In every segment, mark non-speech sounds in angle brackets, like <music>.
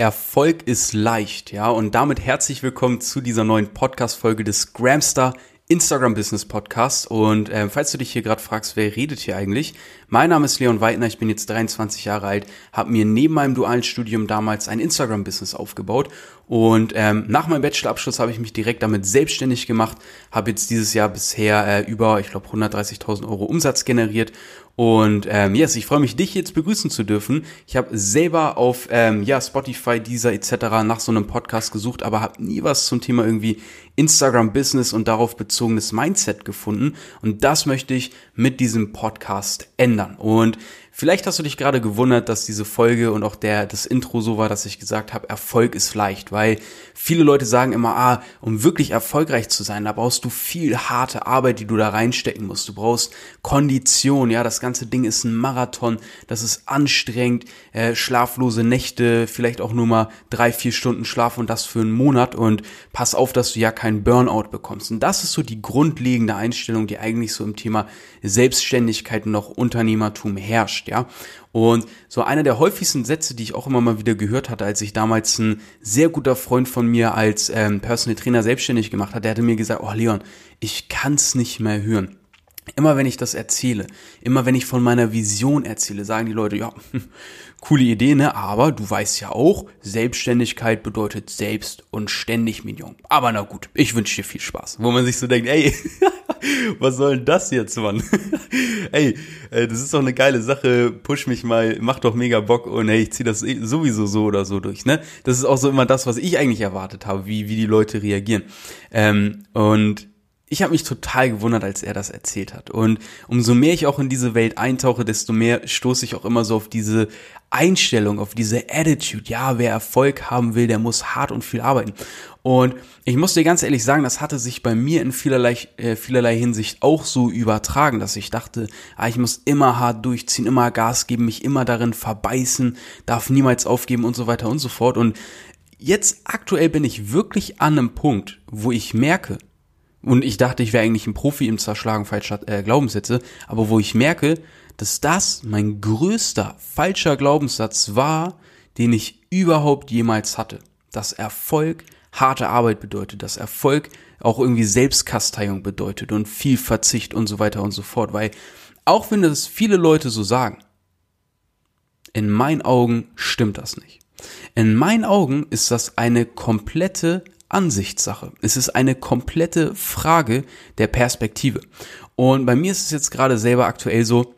Erfolg ist leicht, ja, und damit herzlich willkommen zu dieser neuen Podcast-Folge des Gramstar Instagram Business Podcast. Und äh, falls du dich hier gerade fragst, wer redet hier eigentlich? Mein Name ist Leon Weidner, ich bin jetzt 23 Jahre alt, habe mir neben meinem dualen Studium damals ein Instagram Business aufgebaut und ähm, nach meinem Bachelorabschluss habe ich mich direkt damit selbstständig gemacht, habe jetzt dieses Jahr bisher äh, über, ich glaube, 130.000 Euro Umsatz generiert und ähm, yes, ich freue mich, dich jetzt begrüßen zu dürfen. Ich habe selber auf ähm, ja, Spotify, dieser etc. nach so einem Podcast gesucht, aber habe nie was zum Thema irgendwie Instagram Business und darauf bezogenes Mindset gefunden. Und das möchte ich mit diesem Podcast ändern. Und Vielleicht hast du dich gerade gewundert, dass diese Folge und auch der, das Intro so war, dass ich gesagt habe, Erfolg ist leicht, weil viele Leute sagen immer, ah, um wirklich erfolgreich zu sein, da brauchst du viel harte Arbeit, die du da reinstecken musst. Du brauchst Kondition, ja, das ganze Ding ist ein Marathon, das ist anstrengend, äh, schlaflose Nächte, vielleicht auch nur mal drei, vier Stunden Schlaf und das für einen Monat und pass auf, dass du ja keinen Burnout bekommst. Und das ist so die grundlegende Einstellung, die eigentlich so im Thema Selbstständigkeit und auch Unternehmertum herrscht ja. Und so einer der häufigsten Sätze, die ich auch immer mal wieder gehört hatte, als ich damals ein sehr guter Freund von mir als ähm, Personal Trainer selbstständig gemacht hat, der hatte mir gesagt, oh Leon, ich kann's nicht mehr hören. Immer wenn ich das erzähle, immer wenn ich von meiner Vision erzähle, sagen die Leute, ja, <laughs> coole Idee, ne? Aber du weißt ja auch, Selbstständigkeit bedeutet selbst und ständig Minion. Aber na gut, ich wünsche dir viel Spaß. Wo man sich so denkt, ey, <laughs> was soll denn das jetzt, Mann? <laughs> ey, äh, das ist doch eine geile Sache, push mich mal, mach doch mega Bock und hey, ich zieh das eh sowieso so oder so durch, ne? Das ist auch so immer das, was ich eigentlich erwartet habe, wie, wie die Leute reagieren. Ähm, und ich habe mich total gewundert, als er das erzählt hat. Und umso mehr ich auch in diese Welt eintauche, desto mehr stoße ich auch immer so auf diese Einstellung, auf diese Attitude. Ja, wer Erfolg haben will, der muss hart und viel arbeiten. Und ich muss dir ganz ehrlich sagen, das hatte sich bei mir in vielerlei, äh, vielerlei Hinsicht auch so übertragen, dass ich dachte, ah, ich muss immer hart durchziehen, immer Gas geben, mich immer darin verbeißen, darf niemals aufgeben und so weiter und so fort. Und jetzt aktuell bin ich wirklich an einem Punkt, wo ich merke, und ich dachte, ich wäre eigentlich ein Profi im Zerschlagen falscher äh, Glaubenssätze, aber wo ich merke, dass das mein größter falscher Glaubenssatz war, den ich überhaupt jemals hatte. Dass Erfolg harte Arbeit bedeutet, dass Erfolg auch irgendwie Selbstkasteiung bedeutet und viel Verzicht und so weiter und so fort. Weil auch wenn das viele Leute so sagen, in meinen Augen stimmt das nicht. In meinen Augen ist das eine komplette Ansichtssache. Es ist eine komplette Frage der Perspektive. Und bei mir ist es jetzt gerade selber aktuell so,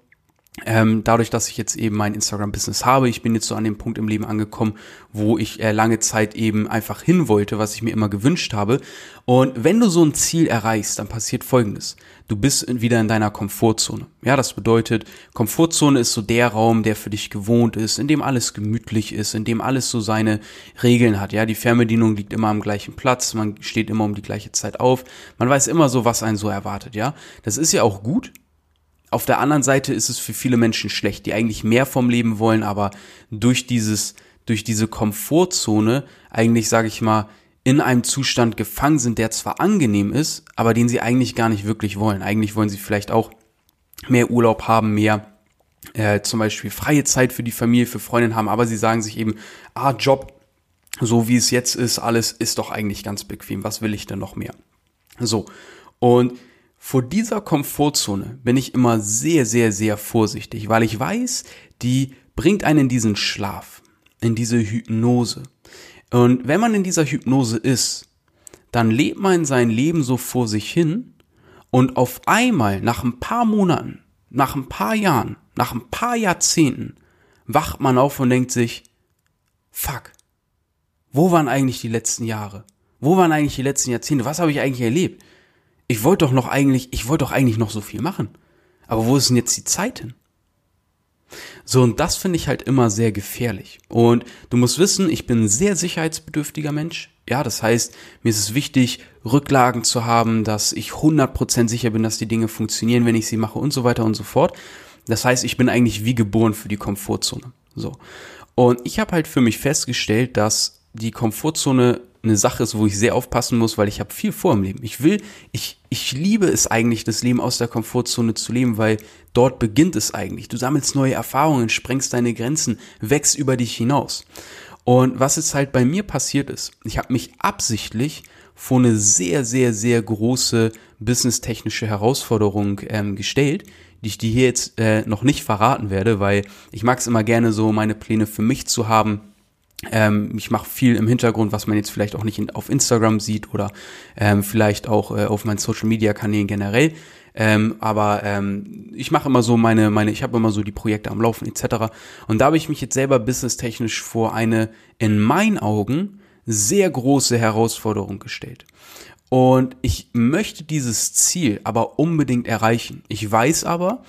ähm, dadurch, dass ich jetzt eben mein Instagram-Business habe, ich bin jetzt so an dem Punkt im Leben angekommen, wo ich äh, lange Zeit eben einfach hin wollte, was ich mir immer gewünscht habe. Und wenn du so ein Ziel erreichst, dann passiert Folgendes. Du bist wieder in deiner Komfortzone. Ja, das bedeutet, Komfortzone ist so der Raum, der für dich gewohnt ist, in dem alles gemütlich ist, in dem alles so seine Regeln hat. Ja, die Fernbedienung liegt immer am gleichen Platz, man steht immer um die gleiche Zeit auf, man weiß immer so, was einen so erwartet. Ja, das ist ja auch gut, auf der anderen Seite ist es für viele Menschen schlecht, die eigentlich mehr vom Leben wollen, aber durch dieses, durch diese Komfortzone eigentlich, sage ich mal, in einem Zustand gefangen sind, der zwar angenehm ist, aber den sie eigentlich gar nicht wirklich wollen. Eigentlich wollen sie vielleicht auch mehr Urlaub haben, mehr äh, zum Beispiel freie Zeit für die Familie, für Freundinnen haben, aber sie sagen sich eben, ah, Job, so wie es jetzt ist, alles ist doch eigentlich ganz bequem. Was will ich denn noch mehr? So. Und vor dieser Komfortzone bin ich immer sehr, sehr, sehr vorsichtig, weil ich weiß, die bringt einen in diesen Schlaf, in diese Hypnose. Und wenn man in dieser Hypnose ist, dann lebt man sein Leben so vor sich hin und auf einmal nach ein paar Monaten, nach ein paar Jahren, nach ein paar Jahrzehnten wacht man auf und denkt sich, fuck, wo waren eigentlich die letzten Jahre? Wo waren eigentlich die letzten Jahrzehnte? Was habe ich eigentlich erlebt? Ich wollte doch noch eigentlich, ich wollte doch eigentlich noch so viel machen. Aber wo ist denn jetzt die Zeit hin? So, und das finde ich halt immer sehr gefährlich. Und du musst wissen, ich bin ein sehr sicherheitsbedürftiger Mensch. Ja, das heißt, mir ist es wichtig, Rücklagen zu haben, dass ich 100% sicher bin, dass die Dinge funktionieren, wenn ich sie mache und so weiter und so fort. Das heißt, ich bin eigentlich wie geboren für die Komfortzone. So. Und ich habe halt für mich festgestellt, dass die Komfortzone eine Sache ist, wo ich sehr aufpassen muss, weil ich habe viel vor im Leben. Ich will, ich, ich liebe es eigentlich, das Leben aus der Komfortzone zu leben, weil dort beginnt es eigentlich. Du sammelst neue Erfahrungen, sprengst deine Grenzen, wächst über dich hinaus. Und was jetzt halt bei mir passiert ist, ich habe mich absichtlich vor eine sehr, sehr, sehr große businesstechnische Herausforderung ähm, gestellt, die ich dir hier jetzt äh, noch nicht verraten werde, weil ich mag es immer gerne so, meine Pläne für mich zu haben. Ähm, ich mache viel im Hintergrund, was man jetzt vielleicht auch nicht in, auf Instagram sieht oder ähm, vielleicht auch äh, auf meinen Social Media Kanälen generell. Ähm, aber ähm, ich mache immer so meine, meine, ich habe immer so die Projekte am Laufen etc. Und da habe ich mich jetzt selber businesstechnisch vor eine in meinen Augen sehr große Herausforderung gestellt. Und ich möchte dieses Ziel aber unbedingt erreichen. Ich weiß aber,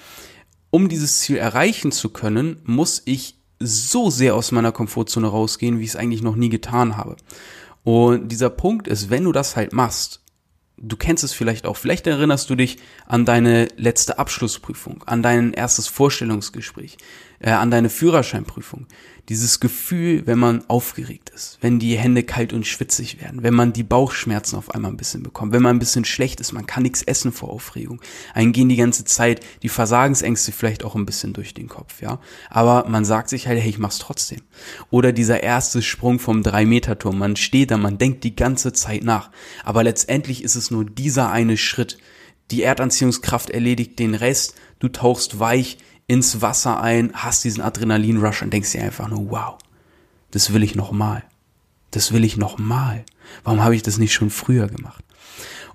um dieses Ziel erreichen zu können, muss ich so sehr aus meiner Komfortzone rausgehen, wie ich es eigentlich noch nie getan habe. Und dieser Punkt ist, wenn du das halt machst, du kennst es vielleicht auch, vielleicht erinnerst du dich an deine letzte Abschlussprüfung, an dein erstes Vorstellungsgespräch, äh, an deine Führerscheinprüfung. Dieses Gefühl, wenn man aufgeregt ist, wenn die Hände kalt und schwitzig werden, wenn man die Bauchschmerzen auf einmal ein bisschen bekommt, wenn man ein bisschen schlecht ist, man kann nichts essen vor Aufregung. Einen gehen die ganze Zeit die Versagensängste vielleicht auch ein bisschen durch den Kopf, ja. Aber man sagt sich halt, hey, ich mach's trotzdem. Oder dieser erste Sprung vom 3-Meter-Turm, man steht da, man denkt die ganze Zeit nach. Aber letztendlich ist es nur dieser eine Schritt. Die Erdanziehungskraft erledigt den Rest, du tauchst weich ins Wasser ein, hast diesen Adrenalin-Rush und denkst dir einfach nur, wow, das will ich nochmal. Das will ich nochmal. Warum habe ich das nicht schon früher gemacht?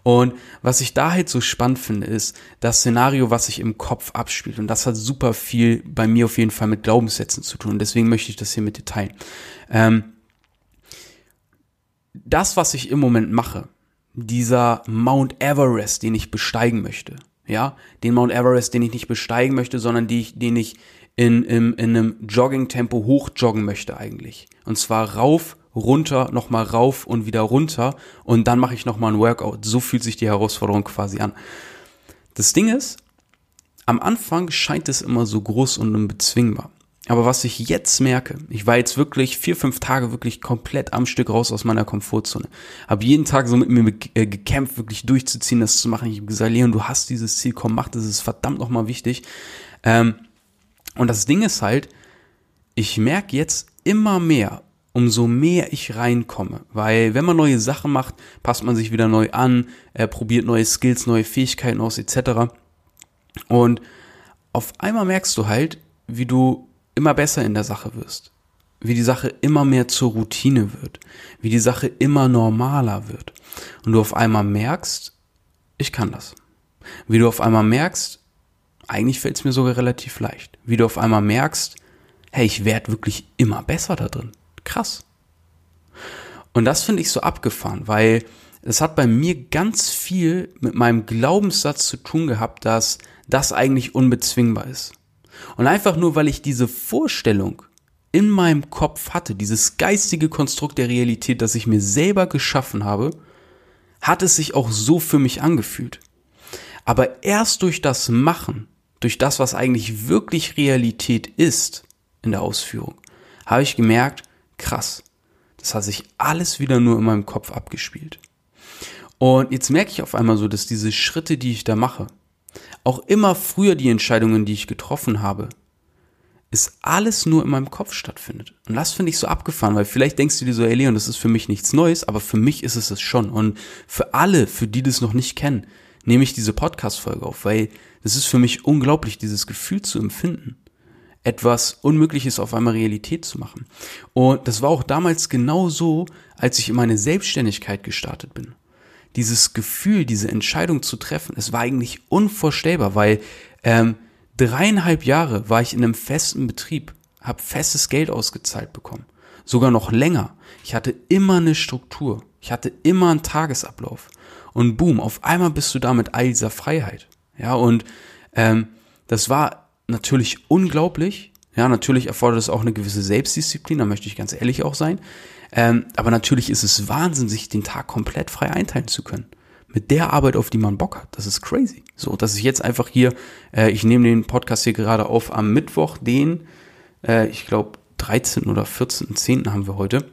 Und was ich da halt so spannend finde, ist das Szenario, was sich im Kopf abspielt. Und das hat super viel bei mir auf jeden Fall mit Glaubenssätzen zu tun. Und deswegen möchte ich das hier mit dir teilen. Ähm, das, was ich im Moment mache, dieser Mount Everest, den ich besteigen möchte, ja, den Mount Everest, den ich nicht besteigen möchte, sondern die ich, den ich in, in, in einem Jogging-Tempo hochjoggen möchte eigentlich. Und zwar rauf, runter, nochmal rauf und wieder runter und dann mache ich nochmal ein Workout. So fühlt sich die Herausforderung quasi an. Das Ding ist, am Anfang scheint es immer so groß und unbezwingbar. Aber was ich jetzt merke, ich war jetzt wirklich vier, fünf Tage wirklich komplett am Stück raus aus meiner Komfortzone. Habe jeden Tag so mit mir äh, gekämpft, wirklich durchzuziehen, das zu machen. Ich habe gesagt, Leon, du hast dieses Ziel, komm, mach das, ist verdammt nochmal wichtig. Ähm, und das Ding ist halt, ich merke jetzt immer mehr, umso mehr ich reinkomme. Weil wenn man neue Sachen macht, passt man sich wieder neu an, äh, probiert neue Skills, neue Fähigkeiten aus, etc. Und auf einmal merkst du halt, wie du immer besser in der Sache wirst, wie die Sache immer mehr zur Routine wird, wie die Sache immer normaler wird und du auf einmal merkst, ich kann das. Wie du auf einmal merkst, eigentlich fällt es mir sogar relativ leicht. Wie du auf einmal merkst, hey, ich werde wirklich immer besser da drin. Krass. Und das finde ich so abgefahren, weil es hat bei mir ganz viel mit meinem Glaubenssatz zu tun gehabt, dass das eigentlich unbezwingbar ist. Und einfach nur, weil ich diese Vorstellung in meinem Kopf hatte, dieses geistige Konstrukt der Realität, das ich mir selber geschaffen habe, hat es sich auch so für mich angefühlt. Aber erst durch das Machen, durch das, was eigentlich wirklich Realität ist in der Ausführung, habe ich gemerkt, krass, das hat sich alles wieder nur in meinem Kopf abgespielt. Und jetzt merke ich auf einmal so, dass diese Schritte, die ich da mache, auch immer früher die Entscheidungen, die ich getroffen habe, ist alles nur in meinem Kopf stattfindet. Und das finde ich so abgefahren, weil vielleicht denkst du dir so, ey Leon, das ist für mich nichts Neues, aber für mich ist es es schon. Und für alle, für die das noch nicht kennen, nehme ich diese Podcast-Folge auf, weil es ist für mich unglaublich, dieses Gefühl zu empfinden, etwas Unmögliches auf einmal Realität zu machen. Und das war auch damals genau so, als ich in meine Selbstständigkeit gestartet bin dieses Gefühl, diese Entscheidung zu treffen, es war eigentlich unvorstellbar, weil ähm, dreieinhalb Jahre war ich in einem festen Betrieb, habe festes Geld ausgezahlt bekommen, sogar noch länger. Ich hatte immer eine Struktur, ich hatte immer einen Tagesablauf und boom, auf einmal bist du da mit all dieser Freiheit. Ja, und ähm, das war natürlich unglaublich. Ja, natürlich erfordert es auch eine gewisse Selbstdisziplin, da möchte ich ganz ehrlich auch sein. Ähm, aber natürlich ist es Wahnsinn, sich den Tag komplett frei einteilen zu können. Mit der Arbeit, auf die man Bock hat. Das ist crazy. So, dass ich jetzt einfach hier, äh, ich nehme den Podcast hier gerade auf am Mittwoch, den, äh, ich glaube, 13 oder 14.10. haben wir heute.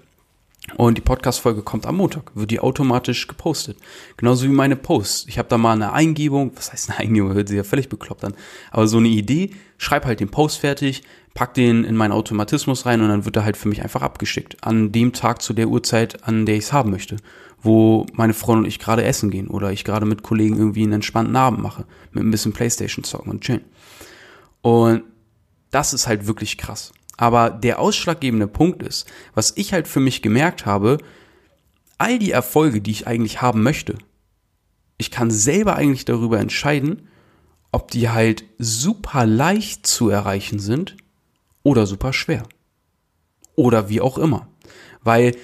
Und die Podcast-Folge kommt am Montag, wird die automatisch gepostet. Genauso wie meine Posts. Ich habe da mal eine Eingebung, was heißt eine Eingebung, hört sich ja völlig bekloppt an, aber so eine Idee, schreib halt den Post fertig, pack den in meinen Automatismus rein und dann wird er halt für mich einfach abgeschickt. An dem Tag zu der Uhrzeit, an der ich es haben möchte. Wo meine Freundin und ich gerade essen gehen oder ich gerade mit Kollegen irgendwie einen entspannten Abend mache. Mit ein bisschen Playstation zocken und chillen. Und das ist halt wirklich krass. Aber der ausschlaggebende Punkt ist, was ich halt für mich gemerkt habe, all die Erfolge, die ich eigentlich haben möchte, ich kann selber eigentlich darüber entscheiden, ob die halt super leicht zu erreichen sind oder super schwer. Oder wie auch immer. Weil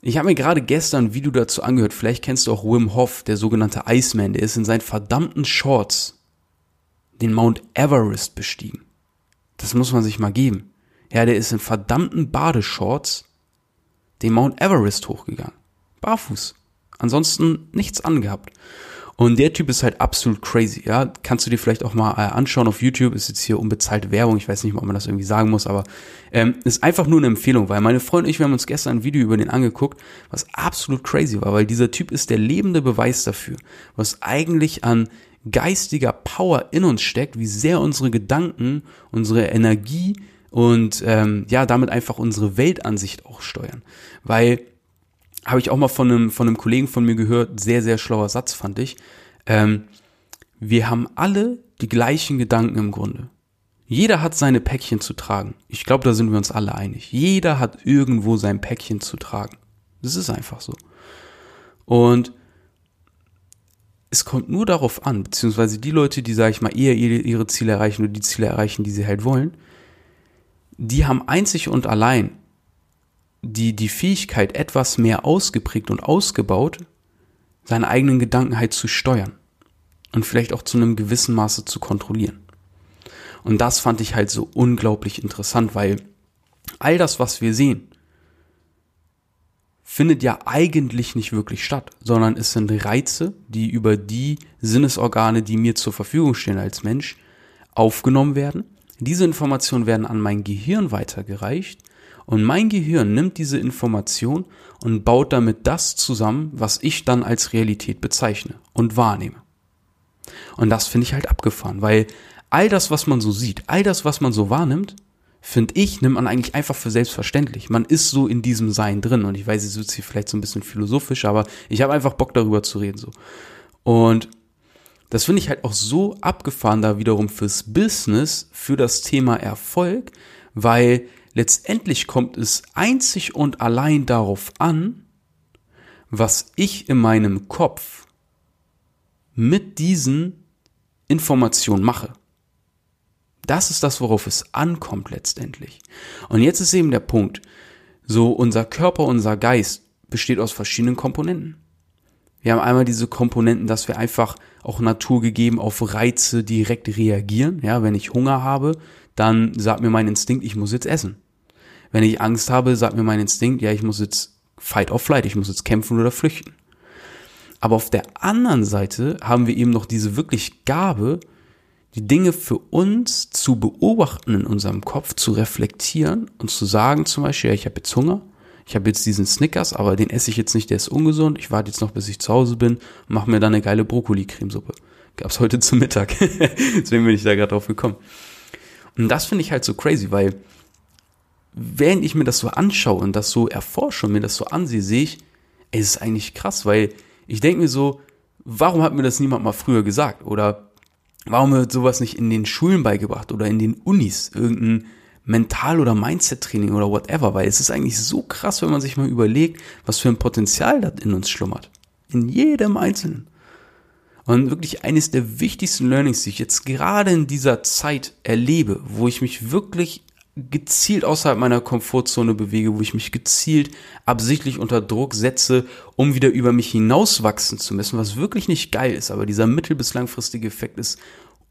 ich habe mir gerade gestern ein Video dazu angehört, vielleicht kennst du auch Wim Hof, der sogenannte Iceman, der ist in seinen verdammten Shorts den Mount Everest bestiegen. Das muss man sich mal geben. Ja, der ist in verdammten Badeshorts den Mount Everest hochgegangen. Barfuß. Ansonsten nichts angehabt. Und der Typ ist halt absolut crazy, ja. Kannst du dir vielleicht auch mal äh, anschauen auf YouTube, ist jetzt hier unbezahlte Werbung, ich weiß nicht, ob man das irgendwie sagen muss, aber ähm, ist einfach nur eine Empfehlung, weil meine Freunde und ich, wir haben uns gestern ein Video über den angeguckt, was absolut crazy war, weil dieser Typ ist der lebende Beweis dafür, was eigentlich an geistiger Power in uns steckt, wie sehr unsere Gedanken, unsere Energie und ähm, ja, damit einfach unsere Weltansicht auch steuern. Weil, habe ich auch mal von einem, von einem Kollegen von mir gehört, sehr, sehr schlauer Satz fand ich. Ähm, wir haben alle die gleichen Gedanken im Grunde. Jeder hat seine Päckchen zu tragen. Ich glaube, da sind wir uns alle einig. Jeder hat irgendwo sein Päckchen zu tragen. Das ist einfach so. Und es kommt nur darauf an, beziehungsweise die Leute, die, sage ich mal, eher ihre, ihre Ziele erreichen oder die Ziele erreichen, die sie halt wollen, die haben einzig und allein die, die Fähigkeit, etwas mehr ausgeprägt und ausgebaut, seine eigenen Gedanken halt zu steuern und vielleicht auch zu einem gewissen Maße zu kontrollieren. Und das fand ich halt so unglaublich interessant, weil all das, was wir sehen, findet ja eigentlich nicht wirklich statt, sondern es sind Reize, die über die Sinnesorgane, die mir zur Verfügung stehen als Mensch, aufgenommen werden diese Informationen werden an mein Gehirn weitergereicht und mein Gehirn nimmt diese Information und baut damit das zusammen, was ich dann als Realität bezeichne und wahrnehme. Und das finde ich halt abgefahren, weil all das, was man so sieht, all das, was man so wahrnimmt, finde ich, nimmt man eigentlich einfach für selbstverständlich. Man ist so in diesem Sein drin und ich weiß, es wird hier vielleicht so ein bisschen philosophisch, aber ich habe einfach Bock darüber zu reden so. Und das finde ich halt auch so abgefahren da wiederum fürs Business, für das Thema Erfolg, weil letztendlich kommt es einzig und allein darauf an, was ich in meinem Kopf mit diesen Informationen mache. Das ist das, worauf es ankommt letztendlich. Und jetzt ist eben der Punkt, so unser Körper, unser Geist besteht aus verschiedenen Komponenten. Wir haben einmal diese Komponenten, dass wir einfach auch naturgegeben auf Reize direkt reagieren. Ja, wenn ich Hunger habe, dann sagt mir mein Instinkt, ich muss jetzt essen. Wenn ich Angst habe, sagt mir mein Instinkt, ja, ich muss jetzt fight or flight, ich muss jetzt kämpfen oder flüchten. Aber auf der anderen Seite haben wir eben noch diese wirklich Gabe, die Dinge für uns zu beobachten in unserem Kopf, zu reflektieren und zu sagen zum Beispiel, ja, ich habe jetzt Hunger, ich habe jetzt diesen Snickers, aber den esse ich jetzt nicht, der ist ungesund. Ich warte jetzt noch, bis ich zu Hause bin mache mir dann eine geile Brokkoli-Cremesuppe. Gab's heute zum Mittag. <laughs> Deswegen bin ich da gerade drauf gekommen. Und das finde ich halt so crazy, weil während ich mir das so anschaue und das so erforsche und mir das so ansehe, sehe ich, es ist eigentlich krass, weil ich denke mir so, warum hat mir das niemand mal früher gesagt? Oder warum wird sowas nicht in den Schulen beigebracht oder in den Unis? Irgendein Mental- oder Mindset-Training oder whatever, weil es ist eigentlich so krass, wenn man sich mal überlegt, was für ein Potenzial da in uns schlummert. In jedem Einzelnen. Und wirklich eines der wichtigsten Learnings, die ich jetzt gerade in dieser Zeit erlebe, wo ich mich wirklich gezielt außerhalb meiner Komfortzone bewege, wo ich mich gezielt absichtlich unter Druck setze, um wieder über mich hinauswachsen zu müssen, was wirklich nicht geil ist, aber dieser mittel- bis langfristige Effekt ist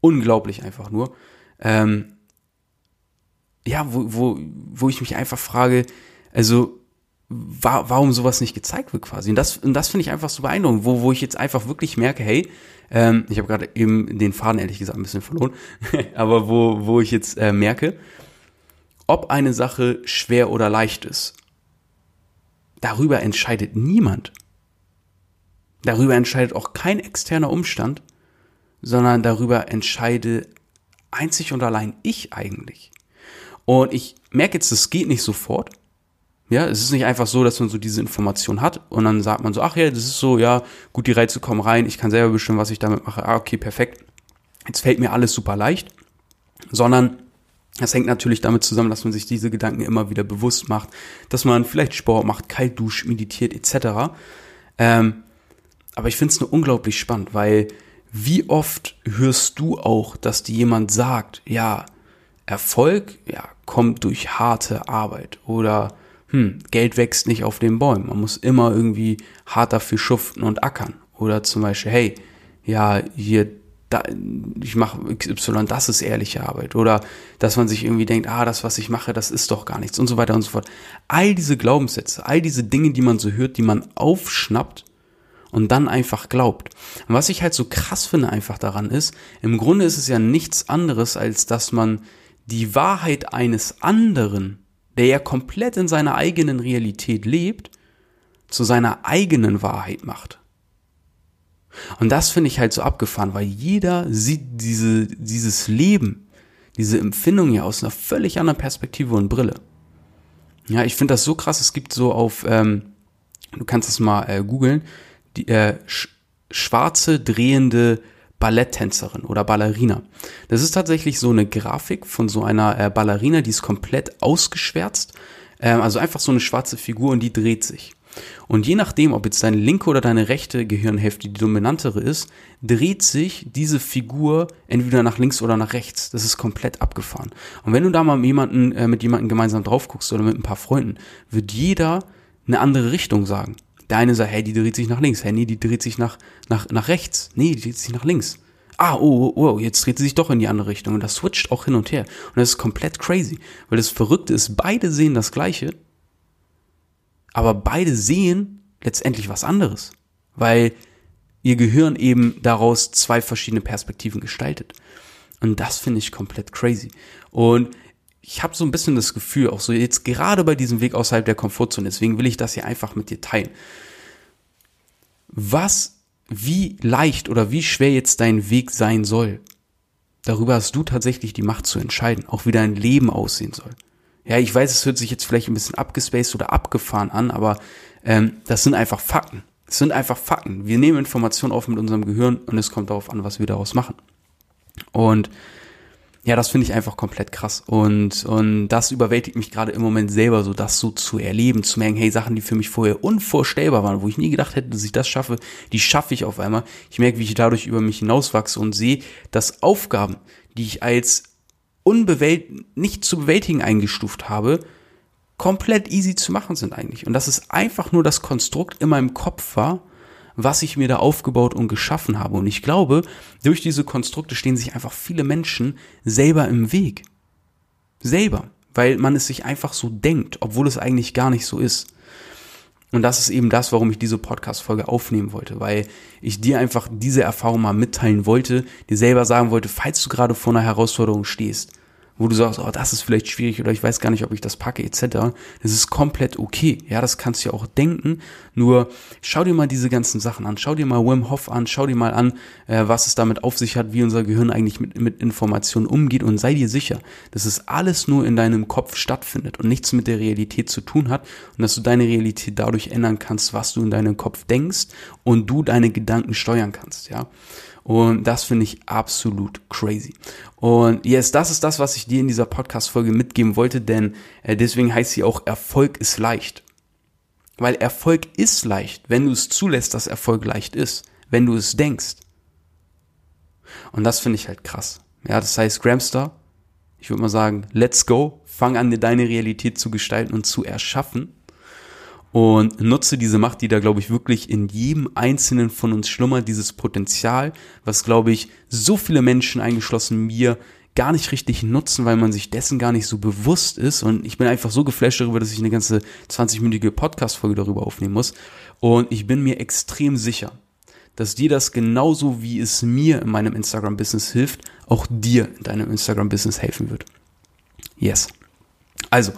unglaublich einfach nur. Ähm, ja, wo, wo, wo ich mich einfach frage, also wa warum sowas nicht gezeigt wird quasi. Und das, und das finde ich einfach so beeindruckend, wo, wo ich jetzt einfach wirklich merke, hey, ähm, ich habe gerade eben den Faden ehrlich gesagt ein bisschen verloren, <laughs> aber wo, wo ich jetzt äh, merke, ob eine Sache schwer oder leicht ist, darüber entscheidet niemand. Darüber entscheidet auch kein externer Umstand, sondern darüber entscheide einzig und allein ich eigentlich. Und ich merke jetzt, das geht nicht sofort. Ja, es ist nicht einfach so, dass man so diese Information hat und dann sagt man so, ach ja, das ist so, ja, gut, die Reize kommen rein, ich kann selber bestimmen, was ich damit mache. Ah, okay, perfekt. Jetzt fällt mir alles super leicht, sondern das hängt natürlich damit zusammen, dass man sich diese Gedanken immer wieder bewusst macht, dass man vielleicht Sport macht, kalt duscht, meditiert etc. Ähm, aber ich finde es nur unglaublich spannend, weil wie oft hörst du auch, dass dir jemand sagt, ja, Erfolg ja, kommt durch harte Arbeit oder hm, Geld wächst nicht auf den Bäumen. Man muss immer irgendwie hart dafür schuften und ackern. Oder zum Beispiel, hey, ja, hier, da, ich mache XY, das ist ehrliche Arbeit. Oder dass man sich irgendwie denkt, ah, das, was ich mache, das ist doch gar nichts und so weiter und so fort. All diese Glaubenssätze, all diese Dinge, die man so hört, die man aufschnappt und dann einfach glaubt. Und was ich halt so krass finde einfach daran ist, im Grunde ist es ja nichts anderes, als dass man die Wahrheit eines anderen, der ja komplett in seiner eigenen Realität lebt, zu seiner eigenen Wahrheit macht. Und das finde ich halt so abgefahren, weil jeder sieht diese, dieses Leben, diese Empfindung ja aus einer völlig anderen Perspektive und Brille. Ja, ich finde das so krass. Es gibt so auf, ähm, du kannst es mal äh, googeln, die äh, sch schwarze drehende Balletttänzerin oder Ballerina. Das ist tatsächlich so eine Grafik von so einer äh, Ballerina, die ist komplett ausgeschwärzt. Ähm, also einfach so eine schwarze Figur und die dreht sich. Und je nachdem, ob jetzt deine linke oder deine rechte Gehirnhälfte die dominantere ist, dreht sich diese Figur entweder nach links oder nach rechts. Das ist komplett abgefahren. Und wenn du da mal mit jemandem, äh, mit jemandem gemeinsam drauf guckst oder mit ein paar Freunden, wird jeder eine andere Richtung sagen. Der eine sagt, hey, die dreht sich nach links. Hey, nee, die dreht sich nach, nach, nach rechts. Nee, die dreht sich nach links. Ah, oh, oh, oh, jetzt dreht sie sich doch in die andere Richtung. Und das switcht auch hin und her. Und das ist komplett crazy. Weil das Verrückte ist, beide sehen das Gleiche. Aber beide sehen letztendlich was anderes. Weil ihr Gehirn eben daraus zwei verschiedene Perspektiven gestaltet. Und das finde ich komplett crazy. Und ich habe so ein bisschen das Gefühl, auch so jetzt gerade bei diesem Weg außerhalb der Komfortzone, deswegen will ich das hier einfach mit dir teilen. Was, wie leicht oder wie schwer jetzt dein Weg sein soll, darüber hast du tatsächlich die Macht zu entscheiden, auch wie dein Leben aussehen soll. Ja, ich weiß, es hört sich jetzt vielleicht ein bisschen abgespaced oder abgefahren an, aber ähm, das sind einfach Fakten. Es sind einfach Fakten. Wir nehmen Informationen auf mit unserem Gehirn und es kommt darauf an, was wir daraus machen. Und ja, das finde ich einfach komplett krass. Und, und das überwältigt mich gerade im Moment selber, so das so zu erleben, zu merken, hey, Sachen, die für mich vorher unvorstellbar waren, wo ich nie gedacht hätte, dass ich das schaffe, die schaffe ich auf einmal. Ich merke, wie ich dadurch über mich hinauswachse und sehe, dass Aufgaben, die ich als unbewält nicht zu bewältigen eingestuft habe, komplett easy zu machen sind eigentlich. Und dass es einfach nur das Konstrukt in meinem Kopf war, was ich mir da aufgebaut und geschaffen habe. Und ich glaube, durch diese Konstrukte stehen sich einfach viele Menschen selber im Weg. Selber. Weil man es sich einfach so denkt, obwohl es eigentlich gar nicht so ist. Und das ist eben das, warum ich diese Podcast-Folge aufnehmen wollte, weil ich dir einfach diese Erfahrung mal mitteilen wollte, dir selber sagen wollte, falls du gerade vor einer Herausforderung stehst, wo du sagst, oh, das ist vielleicht schwierig oder ich weiß gar nicht, ob ich das packe, etc. Das ist komplett okay. Ja, das kannst du ja auch denken. Nur schau dir mal diese ganzen Sachen an. Schau dir mal Wim Hof an. Schau dir mal an, äh, was es damit auf sich hat, wie unser Gehirn eigentlich mit, mit Informationen umgeht und sei dir sicher, dass es alles nur in deinem Kopf stattfindet und nichts mit der Realität zu tun hat und dass du deine Realität dadurch ändern kannst, was du in deinem Kopf denkst und du deine Gedanken steuern kannst, ja. Und das finde ich absolut crazy. Und yes, das ist das, was ich dir in dieser Podcast-Folge mitgeben wollte, denn äh, deswegen heißt sie auch Erfolg ist leicht. Weil Erfolg ist leicht, wenn du es zulässt, dass Erfolg leicht ist, wenn du es denkst. Und das finde ich halt krass. Ja, das heißt, Gramstar, ich würde mal sagen, let's go, fang an, dir deine Realität zu gestalten und zu erschaffen und nutze diese Macht, die da, glaube ich, wirklich in jedem einzelnen von uns schlummert, dieses Potenzial, was, glaube ich, so viele Menschen, eingeschlossen mir, gar nicht richtig nutzen, weil man sich dessen gar nicht so bewusst ist. Und ich bin einfach so geflasht darüber, dass ich eine ganze 20-minütige Podcast-Folge darüber aufnehmen muss. Und ich bin mir extrem sicher, dass dir das genauso wie es mir in meinem Instagram-Business hilft, auch dir in deinem Instagram-Business helfen wird. Yes. Also,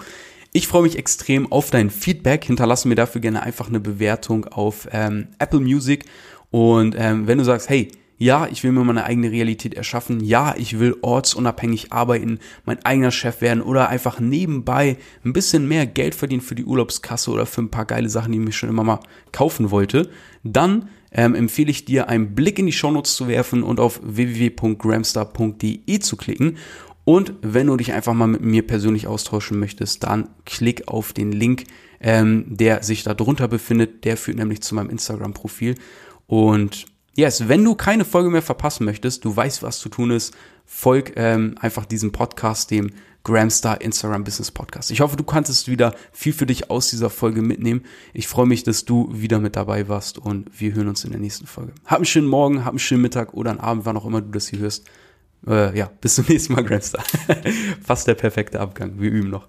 Ich freue mich extrem auf dein Feedback. Hinterlasse mir dafür gerne einfach eine Bewertung auf ähm, Apple Music. Und ähm, wenn du sagst, hey, ja, ich will mir meine eigene Realität erschaffen. Ja, ich will ortsunabhängig arbeiten, mein eigener Chef werden oder einfach nebenbei ein bisschen mehr Geld verdienen für die Urlaubskasse oder für ein paar geile Sachen, die ich mir schon immer mal kaufen wollte. Dann ähm, empfehle ich dir, einen Blick in die Shownotes zu werfen und auf www.gramstar.de zu klicken. Und wenn du dich einfach mal mit mir persönlich austauschen möchtest, dann klick auf den Link, ähm, der sich da drunter befindet. Der führt nämlich zu meinem Instagram-Profil. Und yes, wenn du keine Folge mehr verpassen möchtest, du weißt, was zu tun ist, folg ähm, einfach diesem Podcast, dem Gramstar Instagram Business Podcast. Ich hoffe, du konntest wieder viel für dich aus dieser Folge mitnehmen. Ich freue mich, dass du wieder mit dabei warst und wir hören uns in der nächsten Folge. Hab einen schönen Morgen, hab einen schönen Mittag oder einen Abend, wann auch immer du das hier hörst. Äh, ja, bis zum <laughs> nächsten Mal, Gramstar. Fast der perfekte Abgang. Wir üben noch.